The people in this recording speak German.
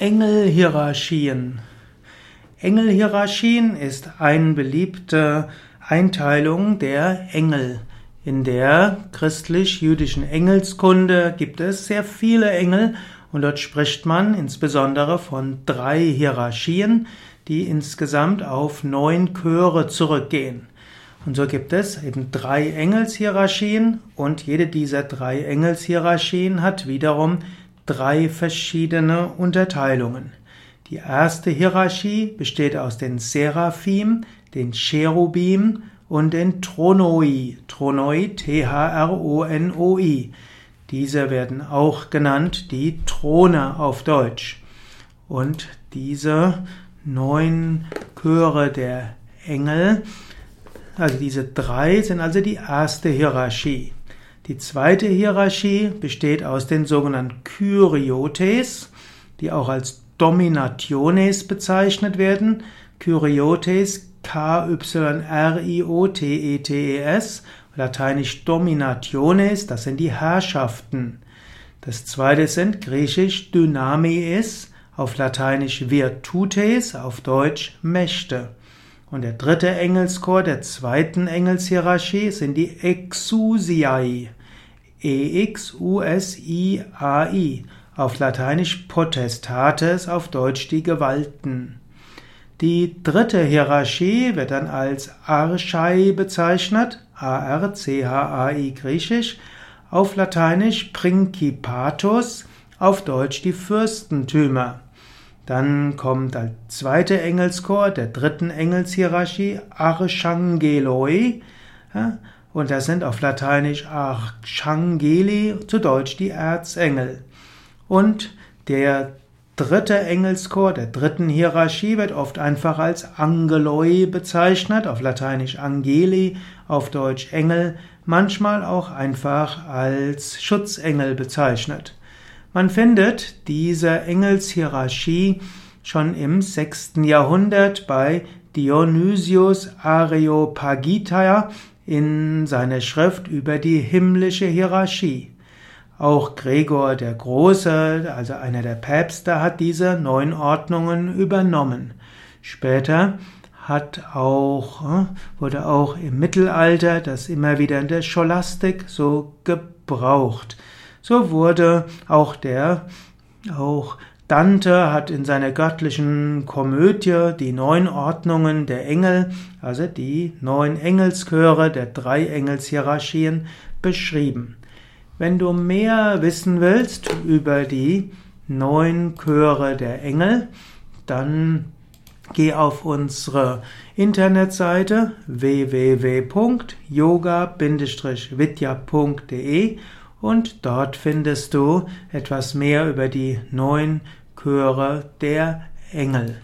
Engelhierarchien. Engelhierarchien ist eine beliebte Einteilung der Engel. In der christlich-jüdischen Engelskunde gibt es sehr viele Engel und dort spricht man insbesondere von drei Hierarchien, die insgesamt auf neun Chöre zurückgehen. Und so gibt es eben drei Engelshierarchien und jede dieser drei Engelshierarchien hat wiederum drei verschiedene Unterteilungen. Die erste Hierarchie besteht aus den Seraphim, den Cherubim und den Tronoi. Tronoi, T-H-R-O-N-O-I. Diese werden auch genannt die Throne auf Deutsch. Und diese neun Chöre der Engel, also diese drei sind also die erste Hierarchie. Die zweite Hierarchie besteht aus den sogenannten Kyriotes, die auch als Dominationes bezeichnet werden. Kyriotes, K-Y-R-I-O-T-E-T-E-S, lateinisch Dominationes, das sind die Herrschaften. Das zweite sind griechisch Dynamies, auf lateinisch Virtutes, auf deutsch Mächte. Und der dritte Engelschor der zweiten Engelshierarchie sind die Exusiae. E-X-U-S-I-A-I, auf Lateinisch Potestates, auf Deutsch die Gewalten. Die dritte Hierarchie wird dann als Archai bezeichnet, A-R-C-H-A-I griechisch, auf Lateinisch Principatus, auf Deutsch die Fürstentümer. Dann kommt als zweite Engelschor der dritten Engelshierarchie Archangeloi, und das sind auf Lateinisch Archangeli, zu Deutsch die Erzengel. Und der dritte Engelschor der dritten Hierarchie wird oft einfach als Angeloi bezeichnet, auf Lateinisch Angeli, auf Deutsch Engel, manchmal auch einfach als Schutzengel bezeichnet. Man findet diese Engelshierarchie schon im sechsten Jahrhundert bei Dionysius Areopagita in seiner Schrift über die himmlische Hierarchie. Auch Gregor der Große, also einer der Päpste, hat diese neun Ordnungen übernommen. Später hat auch, äh, wurde auch im Mittelalter das immer wieder in der Scholastik so gebraucht. So wurde auch der, auch Dante hat in seiner göttlichen Komödie die neun Ordnungen der Engel, also die neun Engelschöre der drei Engelshierarchien beschrieben. Wenn du mehr wissen willst über die neun Chöre der Engel, dann geh auf unsere Internetseite www.yoga-vidya.de und dort findest du etwas mehr über die neun Chöre der Engel.